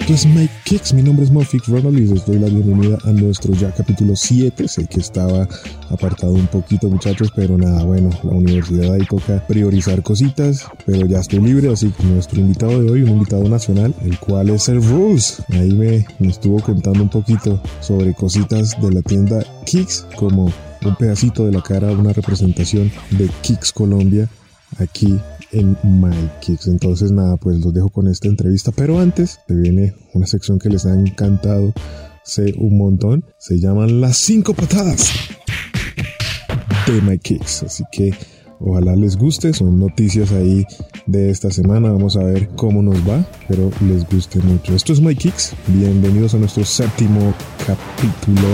Esto es Mike Kicks, mi nombre es Mofik Ronald y les doy la bienvenida a nuestro ya capítulo 7. Sé que estaba apartado un poquito muchachos, pero nada, bueno, la universidad ahí toca priorizar cositas, pero ya estoy libre, así que nuestro invitado de hoy, un invitado nacional, el cual es el Rules. Ahí me, me estuvo contando un poquito sobre cositas de la tienda Kicks, como un pedacito de la cara, una representación de Kicks Colombia aquí en My Kicks. Entonces nada, pues los dejo con esta entrevista, pero antes se viene una sección que les ha encantado, sé un montón, se llaman las cinco patadas de My Kicks, así que ojalá les guste, son noticias ahí de esta semana, vamos a ver cómo nos va, pero les guste mucho. Esto es My Kicks, bienvenidos a nuestro séptimo capítulo.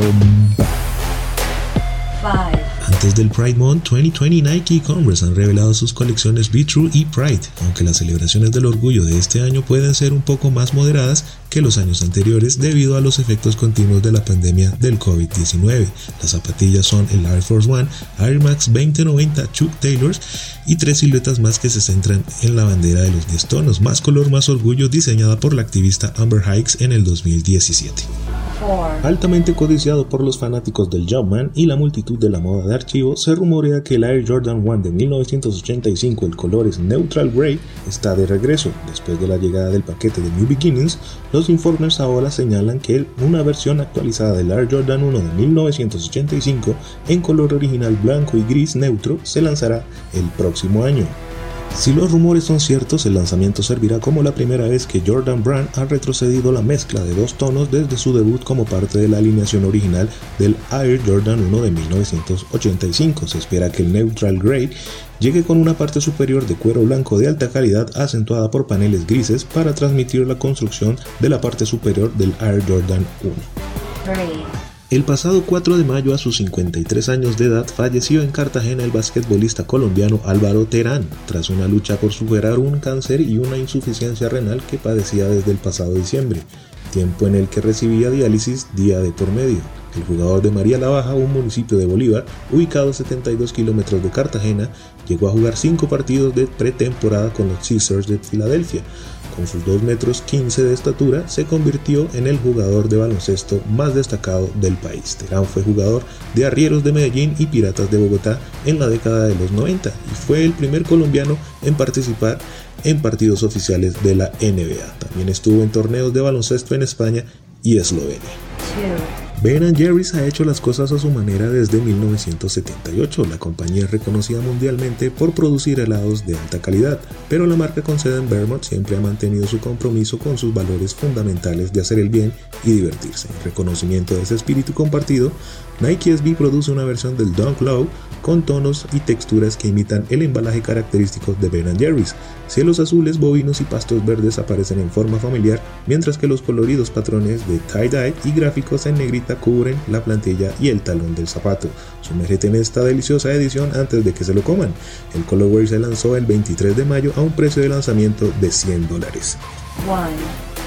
Antes del Pride Month 2020, Nike y Converse han revelado sus colecciones Be True y Pride, aunque las celebraciones del orgullo de este año pueden ser un poco más moderadas que los años anteriores debido a los efectos continuos de la pandemia del COVID-19. Las zapatillas son el Air Force One, Air Max 2090 Chuck Taylors y tres siluetas más que se centran en la bandera de los 10 tonos, más color, más orgullo, diseñada por la activista Amber Hikes en el 2017. Altamente codiciado por los fanáticos del Jumpman y la multitud de la moda de se rumorea que el Air Jordan 1 de 1985, el color es Neutral Gray, está de regreso. Después de la llegada del paquete de New Beginnings, los informes ahora señalan que una versión actualizada del Air Jordan 1 de 1985, en color original blanco y gris neutro, se lanzará el próximo año. Si los rumores son ciertos, el lanzamiento servirá como la primera vez que Jordan Brand ha retrocedido la mezcla de dos tonos desde su debut como parte de la alineación original del Air Jordan 1 de 1985. Se espera que el Neutral Grey llegue con una parte superior de cuero blanco de alta calidad acentuada por paneles grises para transmitir la construcción de la parte superior del Air Jordan 1. El pasado 4 de mayo, a sus 53 años de edad, falleció en Cartagena el basquetbolista colombiano Álvaro Terán, tras una lucha por superar un cáncer y una insuficiencia renal que padecía desde el pasado diciembre, tiempo en el que recibía diálisis día de por medio. El jugador de María la Baja, un municipio de Bolívar, ubicado a 72 kilómetros de Cartagena, llegó a jugar 5 partidos de pretemporada con los Caesars de Filadelfia, con sus 2 metros 15 de estatura, se convirtió en el jugador de baloncesto más destacado del país. Terán fue jugador de Arrieros de Medellín y Piratas de Bogotá en la década de los 90 y fue el primer colombiano en participar en partidos oficiales de la NBA. También estuvo en torneos de baloncesto en España y Eslovenia. Ben Jerry's ha hecho las cosas a su manera desde 1978. La compañía es reconocida mundialmente por producir helados de alta calidad, pero la marca con sede en Vermont siempre ha mantenido su compromiso con sus valores fundamentales de hacer el bien y divertirse. En reconocimiento de ese espíritu compartido, Nike SB produce una versión del Dunk Low con tonos y texturas que imitan el embalaje característico de Ben Jerry's. Cielos azules, bovinos y pastos verdes aparecen en forma familiar, mientras que los coloridos patrones de tie-dye y gráficos en negrita cubren la plantilla y el talón del zapato. Sumérgete en esta deliciosa edición antes de que se lo coman. El colorway se lanzó el 23 de mayo a un precio de lanzamiento de 100 dólares.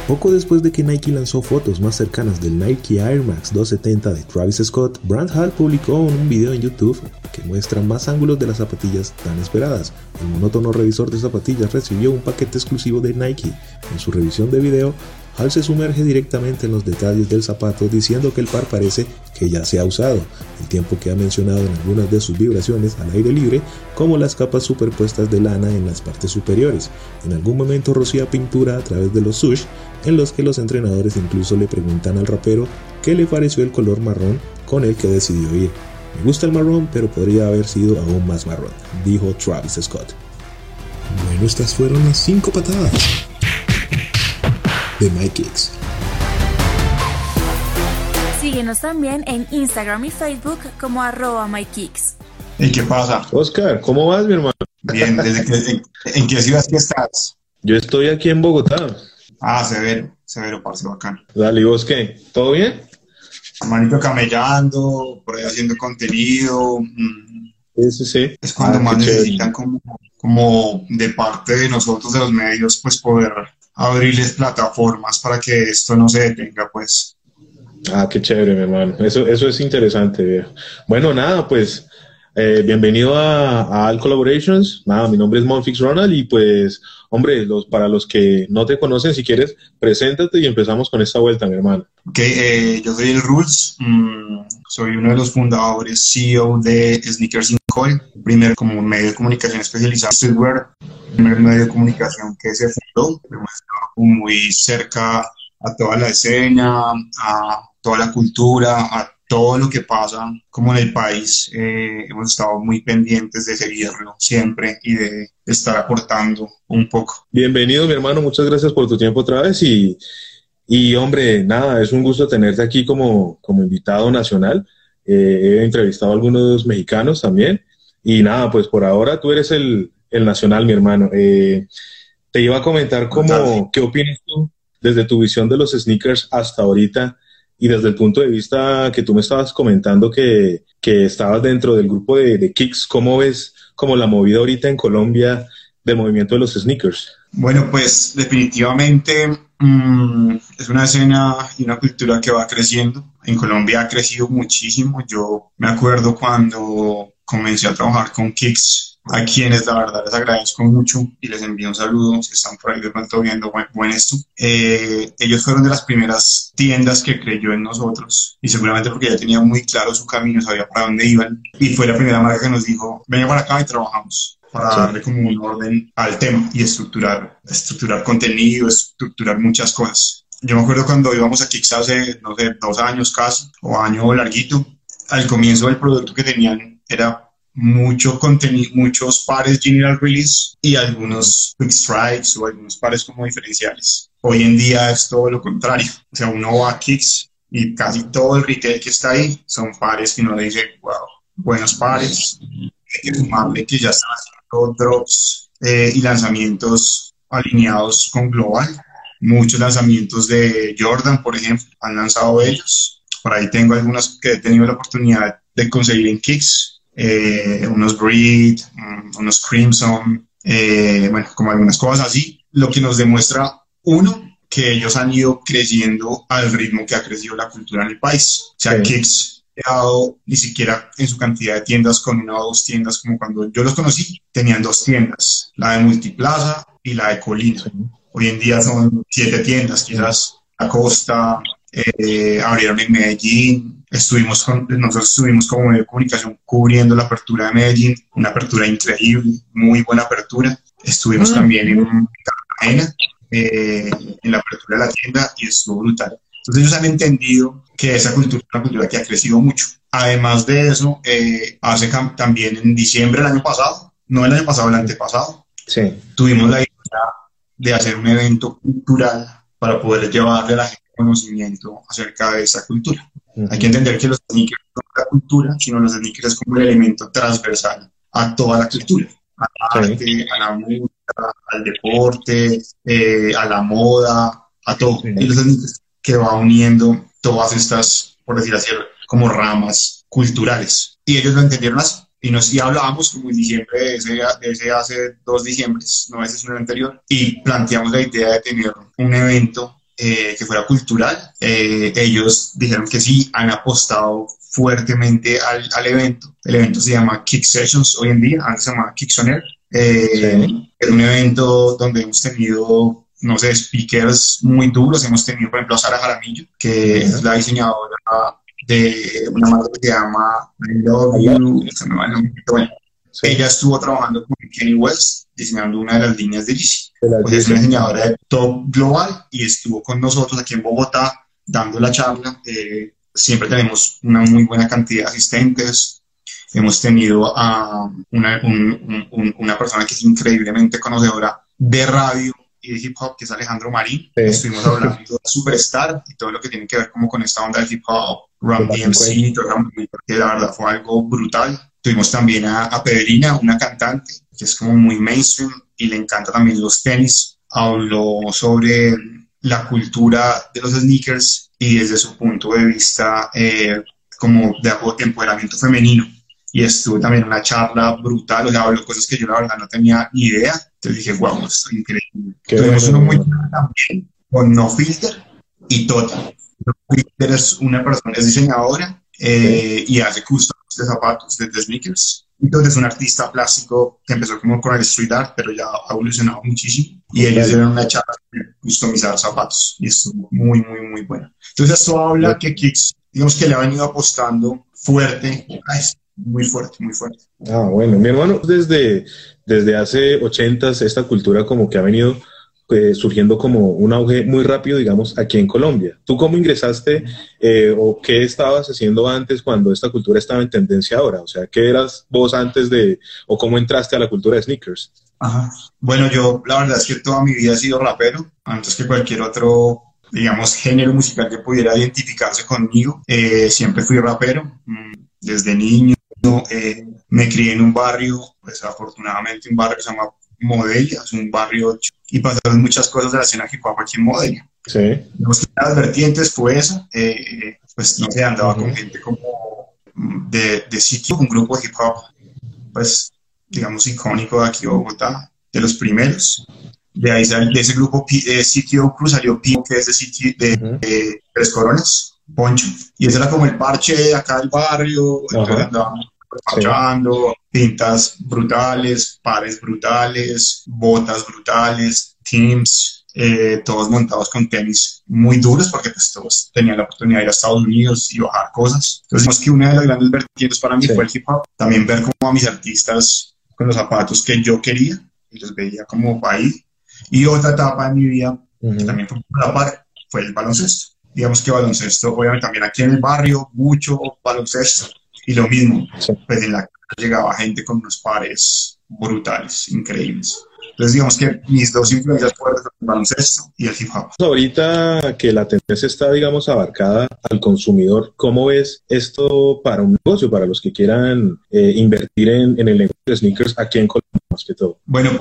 Poco después de que Nike lanzó fotos más cercanas del Nike Air Max 270 de Travis Scott, Brand Hall publicó un video en YouTube que muestra más ángulos de las zapatillas tan esperadas. El monótono revisor de zapatillas recibió un paquete exclusivo de Nike. En su revisión de video, Hal se sumerge directamente en los detalles del zapato diciendo que el par parece que ya se ha usado, el tiempo que ha mencionado en algunas de sus vibraciones al aire libre, como las capas superpuestas de lana en las partes superiores. En algún momento rocía pintura a través de los sush, en los que los entrenadores incluso le preguntan al rapero qué le pareció el color marrón con el que decidió ir. Me gusta el marrón, pero podría haber sido aún más marrón, dijo Travis Scott. Bueno, estas fueron las 5 patadas de MyKicks. Síguenos también en Instagram y Facebook como arroba MyKicks. ¿Y qué pasa? Oscar, ¿cómo vas, mi hermano? Bien, ¿desde que, en, qué ciudad que estás? Yo estoy aquí en Bogotá. Ah, severo, severo, parce, bacano. Dale, ¿y vos qué? ¿Todo bien? Manito camellando, por ahí haciendo contenido. Mm. Sí, sí, sí. Es cuando Ah, más necesitan como, como de parte de nosotros, de los medios, pues poder abrirles plataformas para que esto no se detenga, pues. Ah, qué chévere, mi hermano. Eso, eso es interesante, viejo. Bueno, nada, pues Eh, bienvenido a, All Collaborations. Nada, mi nombre es Monfix Ronald y pues, hombre, los, para los que no te conocen, si quieres, preséntate y empezamos con esta vuelta, mi hermano. Ok, eh, yo soy el Rules, mm, soy uno de los fundadores, CEO de Sneakers in Coin, primer como medio de comunicación especializado en streetwear, primer medio de comunicación que se fundó, muy cerca a toda la escena, a toda la cultura, a todo lo que pasa como en el país. Eh, hemos estado muy pendientes de seguirlo siempre y de estar aportando un poco. Bienvenido, mi hermano. Muchas gracias por tu tiempo otra vez y, y hombre, nada, es un gusto tenerte aquí como, como invitado nacional. Eh, he entrevistado a algunos mexicanos también y nada, pues por ahora tú eres el, el nacional, mi hermano. Eh, te iba a comentar cómo, qué opinas tú desde tu visión de los sneakers hasta ahorita y desde el punto de vista que tú me estabas comentando que, que estabas dentro del grupo de, de Kicks, ¿cómo ves como la movida ahorita en Colombia del movimiento de los sneakers? Bueno, pues definitivamente mm, es una escena y una cultura que va creciendo. En Colombia ha crecido muchísimo. Yo me acuerdo cuando comencé a trabajar con Kicks a quienes la verdad les agradezco mucho y les envío un saludo si están por ahí de pronto viendo buen, esto. Eh, ellos fueron de las primeras tiendas que creyó en nosotros y seguramente porque ya tenían muy claro su camino, sabía para dónde iban y fue la primera marca que nos dijo, venga para acá y trabajamos para darle como un orden al tema y estructurar, estructurar contenido, estructurar muchas cosas. Yo me acuerdo cuando íbamos a Kicks hace, no sé, dos años casi, o año larguito, al comienzo del producto que tenían era mucho contenido, muchos pares general release y algunos quick strikes o algunos pares como diferenciales. Hoy en día es todo lo contrario. O sea, uno va a Kicks y casi todo el retail que está ahí son pares que uno dice, wow, buenos pares. Hay que sumarle que ya están haciendo drops eh, y lanzamientos alineados con Global. Muchos lanzamientos de Jordan, por ejemplo, han lanzado ellos. Por ahí tengo algunos que he tenido la oportunidad de conseguir en Kicks eh, unos Breed, mm, unos Crimson, eh, bueno, como algunas cosas así, lo que nos demuestra, uno, que ellos han ido creciendo al ritmo que ha crecido la cultura en el país. O sea, Kicks dado ni siquiera en su cantidad de tiendas con una o dos tiendas, como cuando yo los conocí, tenían dos tiendas, la de Multiplaza y la de Colina. Hoy en día son siete tiendas, quizás la Costa, eh, abrieron en Medellín, Estuvimos nosotros estuvimos como medio de comunicación cubriendo la apertura de Medellín, una apertura increíble, muy buena apertura. Estuvimos ah. también en Cartagena, eh, en la apertura de la tienda y estuvo brutal. Entonces ellos han entendido que esa cultura es una cultura que ha crecido mucho. Además de eso, eh, hace también en diciembre del año pasado, no el año pasado, el antepasado, sí. tuvimos la idea de hacer un evento cultural para poder llevarle a la gente conocimiento acerca de esa cultura. Hay que entender que los sneakers no son la cultura, sino los sneakers como un elemento transversal a toda la cultura, a la arte, a la música, al deporte, eh, a la moda, a todo. Y los sneakers que va uniendo todas estas, por decir así, como ramas culturales. Y ellos lo entendieron así. Y nos y hablábamos como en diciembre de ese, de ese hace dos diciembres, no ese es un anterior, y planteamos la idea de tener un evento eh, que fuera cultural. Eh, ellos dijeron que sí, han apostado fuertemente al, al, evento. El evento se llama Kick Sessions hoy en día, antes se llamaba Kick On eh, Es un evento donde hemos tenido, no sé, speakers muy duros. Hemos tenido, por ejemplo, a Sara Jaramillo, que es la diseñadora de una marca que se llama I Love You. Bueno, ella estuvo trabajando con Kenny West, diseñando una de las líneas de Yeezy. Pues es una diseñadora de top global y estuvo con nosotros aquí en Bogotá dando la charla. Eh, siempre tenemos una muy buena cantidad de asistentes. Hemos tenido a una, una persona que es increíblemente conocedora de radio y de hip hop, que es Alejandro Marín. Estuvimos hablando de Superstar y todo lo que tiene que ver como con esta onda del hip hop, Run DMC, que la verdad fue algo brutal. Tuvimos también a, a Pedrina, una cantante que es como muy mainstream y le encanta también los tenis. Habló sobre la cultura de los sneakers y desde su punto de vista eh, como de empoderamiento femenino. Y estuvo también una charla brutal, o sea, habló cosas que yo la verdad no tenía ni idea. Entonces dije, wow, esto es increíble. Tuvimos uno muy también con No Filter y Tota. No Filter es una persona, es diseñadora eh, y hace custom de zapatos, de, sneakers. Entonces, un artista plástico que empezó como con el street art, pero ya ha evolucionado muchísimo. Y ellos dieron una charla de customizar zapatos. Y estuvo muy, muy, muy bueno. Entonces, esto habla que Kicks, digamos que le ha venido apostando fuerte, muy fuerte, muy fuerte. Ah, bueno, mi hermano, desde, desde hace 80 esta cultura como que ha venido eh, surgiendo como un auge muy rápido, digamos, aquí en Colombia. ¿Tú cómo ingresaste eh, o qué estabas haciendo antes cuando esta cultura estaba en tendencia ahora? O sea, ¿qué eras vos antes de, o cómo entraste a la cultura de sneakers? Bueno, yo la verdad es que toda mi vida he sido rapero, antes que cualquier otro digamos, género musical que pudiera identificarse conmigo. Eh, siempre fui rapero, mm, desde niño. me crié en un barrio, pues afortunadamente un barrio que se llama Modelia, es un barrio y pasaron muchas cosas de la escena hip hop aquí en Modelia. Sí. Las vertientes fue esa, eh, pues no sé, andaba con gente como de, de sitio, un grupo de hip hop, pues digamos icónico de aquí de Bogotá, de los primeros. De ahí de ese grupo de sitio Cruz salió Pino, que es de sitio de, Tres Coronas, Poncho. Y ese era como el parche de acá del barrio, andábamos parchando, pintas brutales, pares brutales, botas brutales, teams, eh, todos montados con tenis muy duros porque pues todos tenían la oportunidad de ir a Estados Unidos y bajar cosas. Entonces, más que una de las grandes vertientes para mí fue el hip hop. También ver como a mis artistas con los zapatos que yo quería y los veía como ahí. Y otra etapa de mi vida, que también fue la par, fue el baloncesto. Digamos que baloncesto, obviamente también aquí en el barrio, mucho baloncesto y lo mismo, pues en la llegaba gente con unos pares brutales, increíbles. Entonces, digamos que mis dos influencias fueron el baloncesto y el hip hop. Ahorita que la tendencia está, digamos, abarcada al consumidor, ¿cómo ves esto para un negocio, para los que quieran eh, invertir en, en, el negocio de sneakers aquí en Colombia, más que todo? Bueno,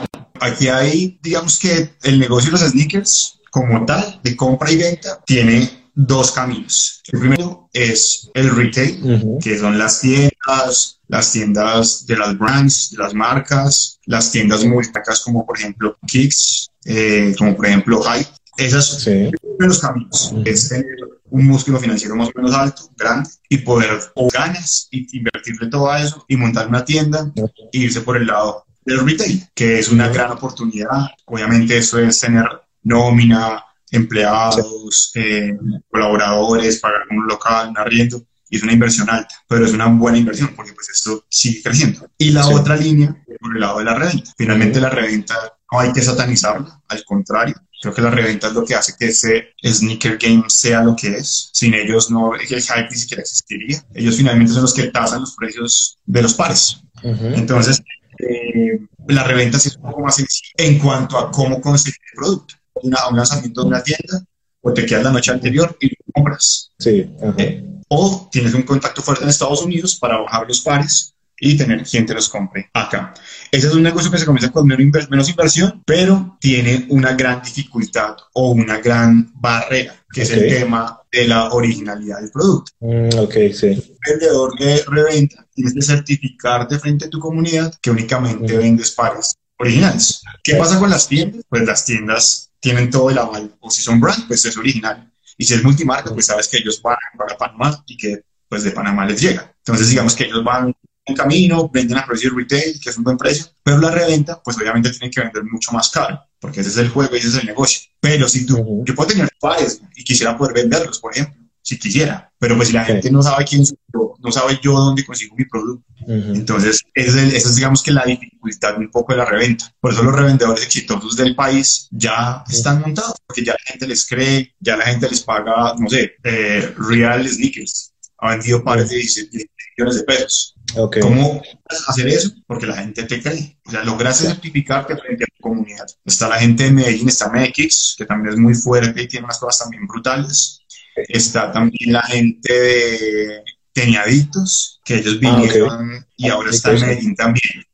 aquí hay, digamos que el negocio de los sneakers, como tal, de compra y venta, tiene dos caminos. El primero es el retail, que son las tiendas, las tiendas de las brands, de las marcas, las tiendas muy destacadas como por ejemplo Kicks, eh, como por ejemplo Hype. Esos son los caminos. Es tener un músculo financiero más o menos alto, grande, y poder o ganas y invertirle todo a eso y montar una tienda e irse por el lado del retail, que es una gran oportunidad. Obviamente eso es tener nómina, empleados, eh, colaboradores, pagar un local, un arriendo, y es una inversión alta, pero es una buena inversión porque pues esto sigue creciendo. Y la otra línea, por el lado de la reventa. Finalmente la reventa no hay que satanizarla, al contrario, creo que la reventa es lo que hace que ese sneaker game sea lo que es. Sin ellos no, el hype ni siquiera existiría. Ellos finalmente son los que tasan los precios de los pares. Entonces, eh, la reventa sí es un poco más sencilla en cuanto a cómo conseguir el producto una, un lanzamiento de una tienda, o te quedas la noche anterior y lo compras. Sí. Eh, o tienes un contacto fuerte en Estados Unidos para bajar los pares y tener quien te los compre acá. Ese es un negocio que se comienza con menos inversión, pero tiene una gran dificultad o una gran barrera, que es el tema de la originalidad del producto. Mm, ok, sí. El vendedor de reventa tienes que certificarte frente a tu comunidad que únicamente vendes pares originales. ¿Qué pasa con las tiendas? Pues las tiendas tienen todo el aval. O si son brand, pues es original. Y si es multimarca, pues sabes que ellos van para Panamá y que pues de Panamá les llega. Entonces digamos que ellos van en camino, venden a precio retail, que es un buen precio, pero la reventa, pues obviamente tienen que vender mucho más caro, porque ese es el juego y ese es el negocio. Pero si tú, yo puedo tener pares y quisiera poder venderlos, por ejemplo, si quisiera, pero pues si la gente no sabe quién soy yo, no sabe yo dónde consigo mi producto. Entonces, esa es, digamos que la dificultad un poco de la reventa. Por eso los revendedores exitosos del país ya están montados, porque ya la gente les cree, ya la gente les paga, no sé, eh, real sneakers. Ha vendido pares de 17 millones de pesos. ¿Cómo hacer eso? Porque la gente te cree. O sea, logras certificarte frente a tu comunidad. Está la gente de Medellín, está MX, que también es muy fuerte y tiene unas cosas también brutales. Está también la gente de Teñaditos, que ellos ah, vinieron y ahora está en Medellín también.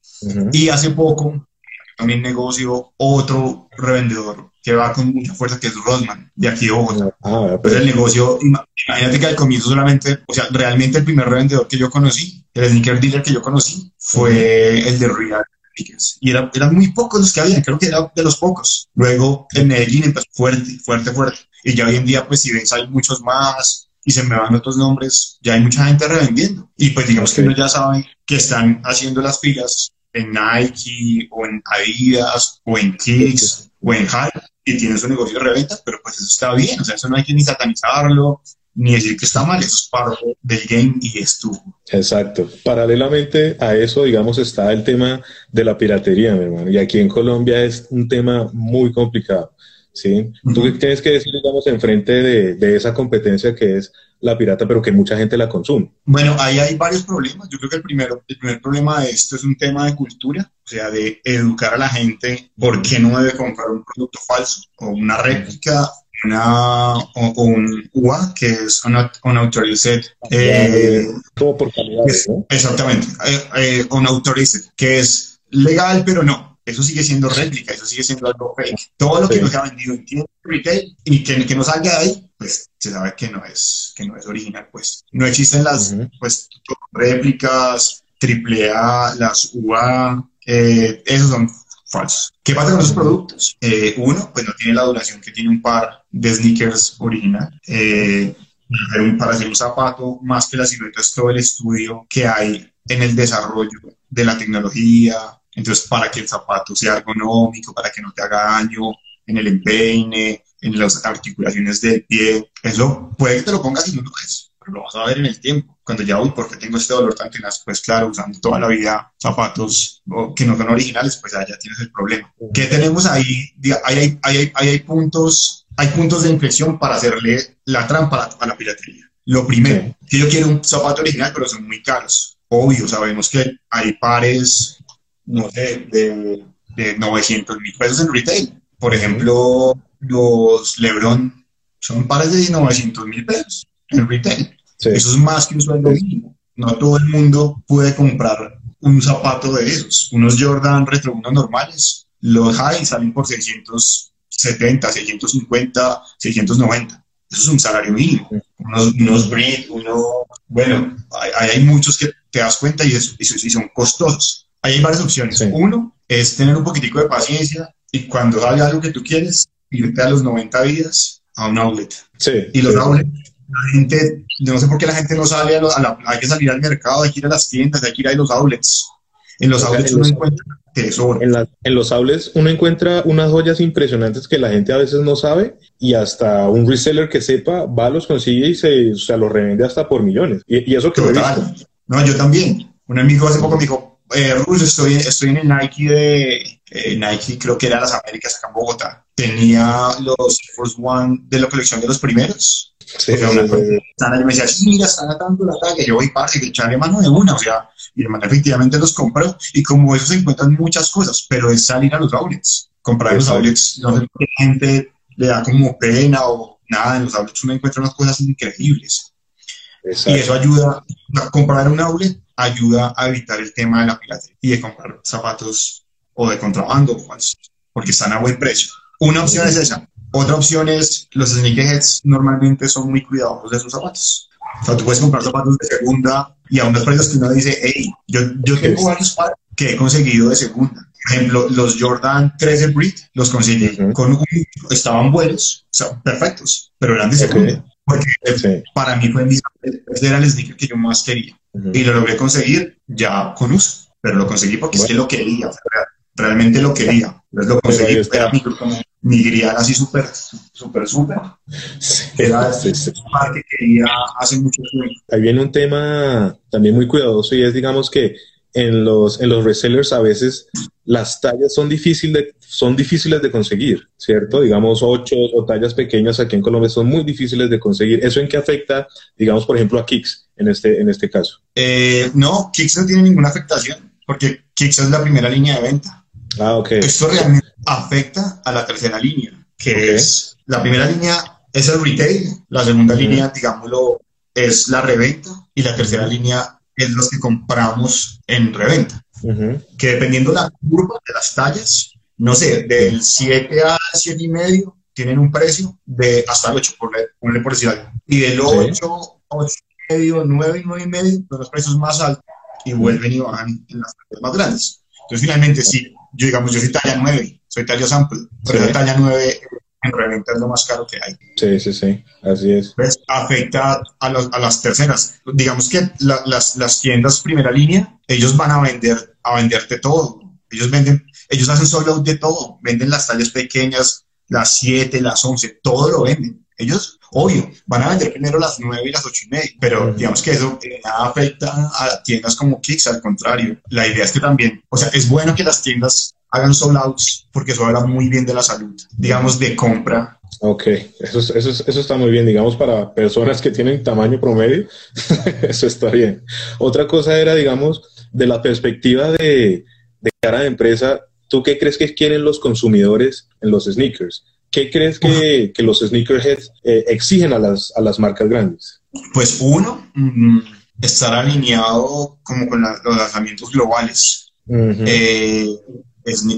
Y hace poco también negocio otro revendedor que va con mucha fuerza, que es Rodman, de aquí de Bogotá. Ah, pues el negocio, imagínate que al comienzo solamente, o sea, realmente el primer revendedor que yo conocí, el sneaker dealer que yo conocí, fue el de Real y era, eran muy pocos los que habían, creo que era de los pocos. Luego en Medellín empezó fuerte, fuerte, fuerte. Y ya hoy en día, pues si ves, hay muchos más, y se me van otros nombres, ya hay mucha gente revendiendo. Y pues digamos que uno ya sabe que están haciendo las filas en Nike o en Adidas o en Kicks o en Hype y tiene su negocio de reventa, pero pues eso está bien, o sea, eso no hay que ni satanizarlo, ni decir que está mal, eso es parte del game y es tú. Exacto. Paralelamente a eso, digamos, está el tema de la piratería, mi hermano, y aquí en Colombia es un tema muy complicado. ¿Sí? ¿Tú qué tienes que decir, digamos, enfrente de, de esa competencia que es la pirata, pero que mucha gente la consume? Bueno, ahí hay varios problemas. Yo creo que el, primero, el primer problema de esto es un tema de cultura, o sea, de educar a la gente por qué no debe comprar un producto falso o una réplica una, o, un UA, que es una, unauthorized. Eh, Como por calidad, ¿no? Exactamente, eh, eh, unauthorized, que es legal, pero no. Eso sigue siendo réplica, eso sigue siendo algo fake. Todo lo que nos ha vendido en tienda retail y que, que no salga de ahí, pues se sabe que no es, que no es original, pues. No existen las pues, réplicas, triple A, las UA, eh, esos son falsos. ¿Qué pasa con esos productos? Eh, uno, pues no tiene la duración que tiene un par de sneakers original. Eh, para hacer un zapato, más que la silueta, es todo el estudio que hay en el desarrollo de la tecnología, entonces, para que el zapato sea ergonómico, para que no te haga daño en el empeine, en las articulaciones del pie, eso puede que te lo pongas y no lo ves, pero lo vas a ver en el tiempo. Cuando ya, uy, ¿por qué tengo este dolor tan tenaz? Pues claro, usando toda la vida zapatos que no son originales, pues ya, tienes el problema. ¿Qué tenemos ahí? Ahí hay, hay puntos, hay puntos de inflexión para hacerle la trampa a la, piratería. Lo primero, que yo quiero un zapato original, pero son muy caros. Obvio, sabemos que hay pares no sé, de, de 900 mil pesos en retail. Por ejemplo, los Lebron son pares de 900 mil pesos en retail. Eso es más que un sueldo mínimo. No todo el mundo puede comprar un zapato de esos. Unos Jordan Retro 1 normales, los high salen por 670, 650, 690. Eso es un salario mínimo. Unos, unos uno, bueno, hay, hay, muchos que te das cuenta y, eso, y son costosos hay varias opciones. Uno es tener un poquitico de paciencia y cuando salga algo que tú quieres, irte a los 90 días a un outlet. Y los outlets, la gente, no sé por qué la gente no sale a, la, hay que salir al mercado, hay que ir a las tiendas, hay que ir a los outlets. En los outlets uno encuentra tesoro. En, en, los outlets uno encuentra unas joyas impresionantes que la gente a veces no sabe y hasta un reseller que sepa va, los consigue y se, o los revende hasta por millones. Y, eso que Total. No, yo también. Un amigo hace poco me dijo, eh, estoy, estoy en el Nike de eh, Nike, creo que era las Américas acá en Bogotá. Tenía los Force One de la colección de los primeros. Sí, me decía, sí, mira, están atando la talla. Yo voy, parce, que echarle mano de una. O sea, y hermano efectivamente los compró. Y como eso se encuentran muchas cosas, pero es salir a los outlets. Comprar en los outlets, no sé qué gente le da como pena o nada. En los outlets uno encuentra unas cosas increíbles. Y eso ayuda a comprar un outlet ayuda a evitar el tema de la piratería y de comprar zapatos o de contrabando porque están a buen precio. Una opción es esa. Otra opción es los sneakerheads normalmente son muy cuidadosos de sus zapatos. O sea, tú puedes comprar zapatos de segunda y a unos precios que uno dice, hey, yo, yo tengo varios pares que he conseguido de segunda. Por ejemplo, los Jordan 13 Brit los conseguí con un, estaban buenos, o sea, perfectos, pero eran de segunda. Porque para mí fue mi, era el sneaker que yo más quería y lo logré conseguir ya con uso, pero lo conseguí porque es que lo quería, realmente lo quería. Entonces lo conseguí, era mi, mi grial así súper, súper, súper. Era sí, sí. que quería hace mucho tiempo. Ahí viene un tema también muy cuidadoso y es, digamos, que en los, en los resellers a veces las tallas son, difícil de, son difíciles de conseguir, ¿cierto? Digamos, ocho o tallas pequeñas aquí en Colombia son muy difíciles de conseguir. ¿Eso en qué afecta, digamos, por ejemplo, a Kicks en este, en este caso? Eh, no, Kicks no tiene ninguna afectación porque Kicks es la primera línea de venta. Ah, ok. Esto realmente afecta a la tercera línea, que es la primera línea es el retail, la segunda línea, digámoslo, es la reventa y la tercera línea es los que compramos en reventa. Que dependiendo la curva de las tallas, no sé, del 7 al 7 y medio tienen un precio de hasta el 8, por, ponle por decir algo. Y del 8, 8 y medio, 9 y 9 y medio, son los precios más altos y vuelven y bajan en las tallas más grandes. Entonces, finalmente, sí, yo digamos, yo soy talla 9, soy talla sample, pero la talla 9 en reventa es lo más caro que hay. Sí, sí, sí, así es. Pues, afecta a, a las terceras. Digamos que las, las tiendas primera línea, ellos van a vender, a venderte todo. Ellos venden, ellos hacen solo de todo. Venden las tallas pequeñas, las 7, las 11, todo lo venden. Ellos, obvio, van a vender primero las 9 y las 8 y media, pero digamos que eso nada afecta a tiendas como Kicks, al contrario. La idea es que también, o sea, es bueno que las tiendas hagan sold outs porque eso habla muy bien de la salud, digamos, de compra. Ok, eso, eso, eso está muy bien, digamos, para personas que tienen tamaño promedio, eso está bien. Otra cosa era, digamos, de la perspectiva de, de cara de empresa, ¿tú qué crees que quieren los consumidores en los sneakers? ¿Qué crees que, que los sneakerheads eh, exigen a las, a las marcas grandes? Pues uno, mm, estar alineado como con los lanzamientos globales. Eh,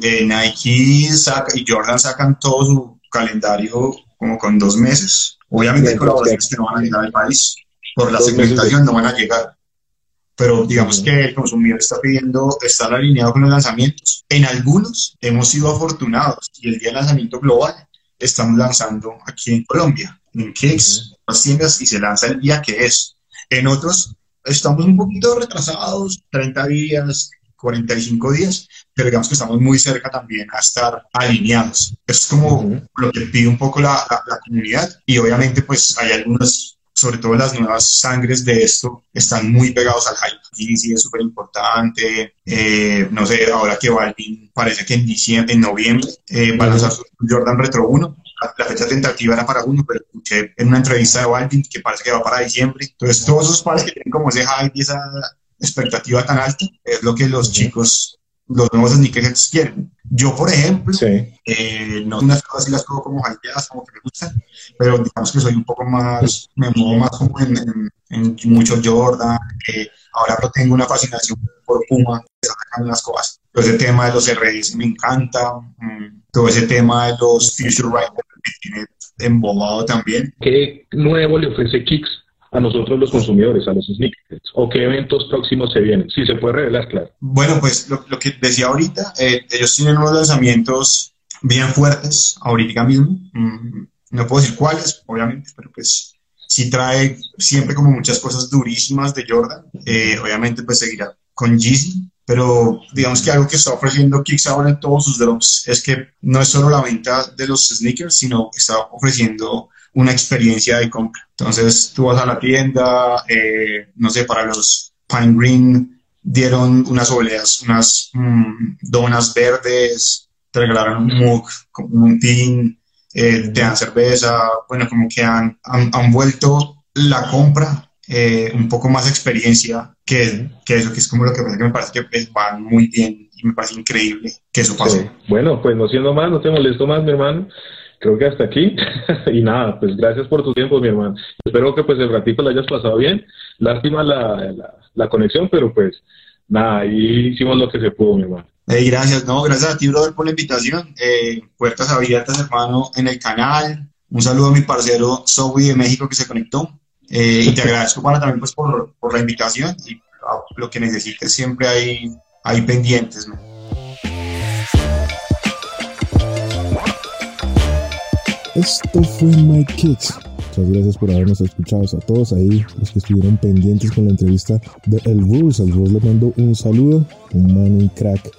eh, Nike saca, y Jordan sacan todo su calendario como con dos meses. Obviamente hay colaboraciones que no van a llegar al país. Por la segmentación no van a llegar. Pero digamos que el consumidor está pidiendo estar alineado con los lanzamientos. En algunos hemos sido afortunados y el día de lanzamiento global estamos lanzando aquí en Colombia, en Kicks, las tiendas, y se lanza el día que es. En otros estamos un poquito retrasados, 30 días, 45 días, pero digamos que estamos muy cerca también a estar alineados. Es como lo que pide un poco la, la, comunidad y obviamente pues hay algunos, sobre todo las nuevas sangres de esto, están muy pegados al hype. sí es súper importante. Eh, no sé, ahora que Balvin parece que en diciembre, en noviembre eh, va a lanzar su Jordan Retro 1. La, fecha tentativa era para uno, pero escuché en una entrevista de Balvin que parece que va para diciembre. Entonces todos esos pares que tienen como ese hype y esa expectativa tan alta es lo que los chicos los nuevos sneakerheads quieren. Yo, por ejemplo, eh, no unas cosas y las cojo como hypeadas, como que me gustan, pero digamos que soy un poco más, me muevo más como en, en, mucho Jordan, eh, ahora tengo una fascinación por Puma, que sacan unas cosas. Todo ese tema de los RS me encanta, mm, todo ese tema de los Future Riders me tiene embobado también. ¿Qué nuevo le ofrece Kicks a nosotros los consumidores, a los sneakers? ¿O qué eventos próximos se vienen? Si se puede revelar, claro. Bueno, pues lo, que decía ahorita, eh, ellos tienen unos lanzamientos bien fuertes ahorita mismo. Mm, no puedo decir cuáles, obviamente, pero pues sí trae siempre como muchas cosas durísimas de Jordan. Eh, obviamente pues seguirá con Yeezy, pero digamos que algo que está ofreciendo Kicks ahora en todos sus drops es que no es solo la venta de los sneakers, sino que está ofreciendo una experiencia de compra. Entonces tú vas a la tienda, eh, no sé, para los Pine Green dieron unas oleas, unas mm, donas verdes, te regalaron un mug, un tin, eh, te dan cerveza, bueno, como que han, han, vuelto la compra eh, un poco más experiencia que, que, eso, que es como lo que, me parece que pues, va muy bien y me parece increíble que eso pase. Bueno, pues no siendo más, no te molesto más, mi hermano creo que hasta aquí. y nada, pues gracias por tu tiempo, mi hermano. Espero que pues el ratito lo hayas pasado bien. Lástima la, la, conexión, pero pues nada, ahí hicimos lo que se pudo, mi hermano. Hey, gracias, no, gracias a ti, brother, por la invitación. Eh, puertas abiertas, hermano, en el canal. Un saludo a mi parcero Zoe de México que se conectó. Eh, y te agradezco, para también pues, por, por, la invitación y lo que necesites siempre hay, hay pendientes. ¿no? Esto fue My Kids. Muchas gracias por habernos escuchado a todos ahí, los que estuvieron pendientes con la entrevista de El Rules. El Rules le mando un saludo, un man, un crack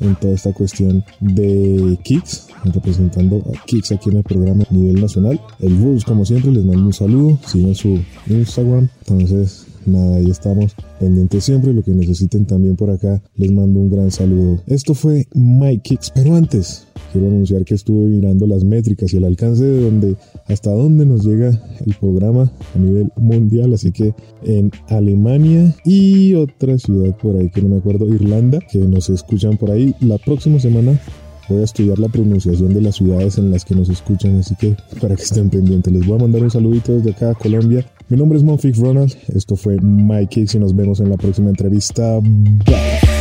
en toda esta cuestión de Kicks, representando a Kicks aquí en el programa a nivel nacional. El Rules, como siempre, les mando un saludo, sigan su Instagram. Entonces, nada, ahí estamos pendientes siempre. Lo que necesiten también por acá, les mando un gran saludo. Esto fue My Kicks, pero antes, quiero anunciar que estuve mirando las métricas y el alcance de donde, hasta dónde nos llega el programa a nivel mundial. Así que en Alemania y otra ciudad por ahí que no me acuerdo, Irlanda, que nos escuchan por ahí. La próxima semana voy a estudiar la pronunciación de las ciudades en las que nos escuchan, así que para que estén pendientes. Les voy a mandar un saludito desde acá Colombia. Mi nombre es Monfix Ronald, esto fue My Kicks y nos vemos en la próxima entrevista. Bye.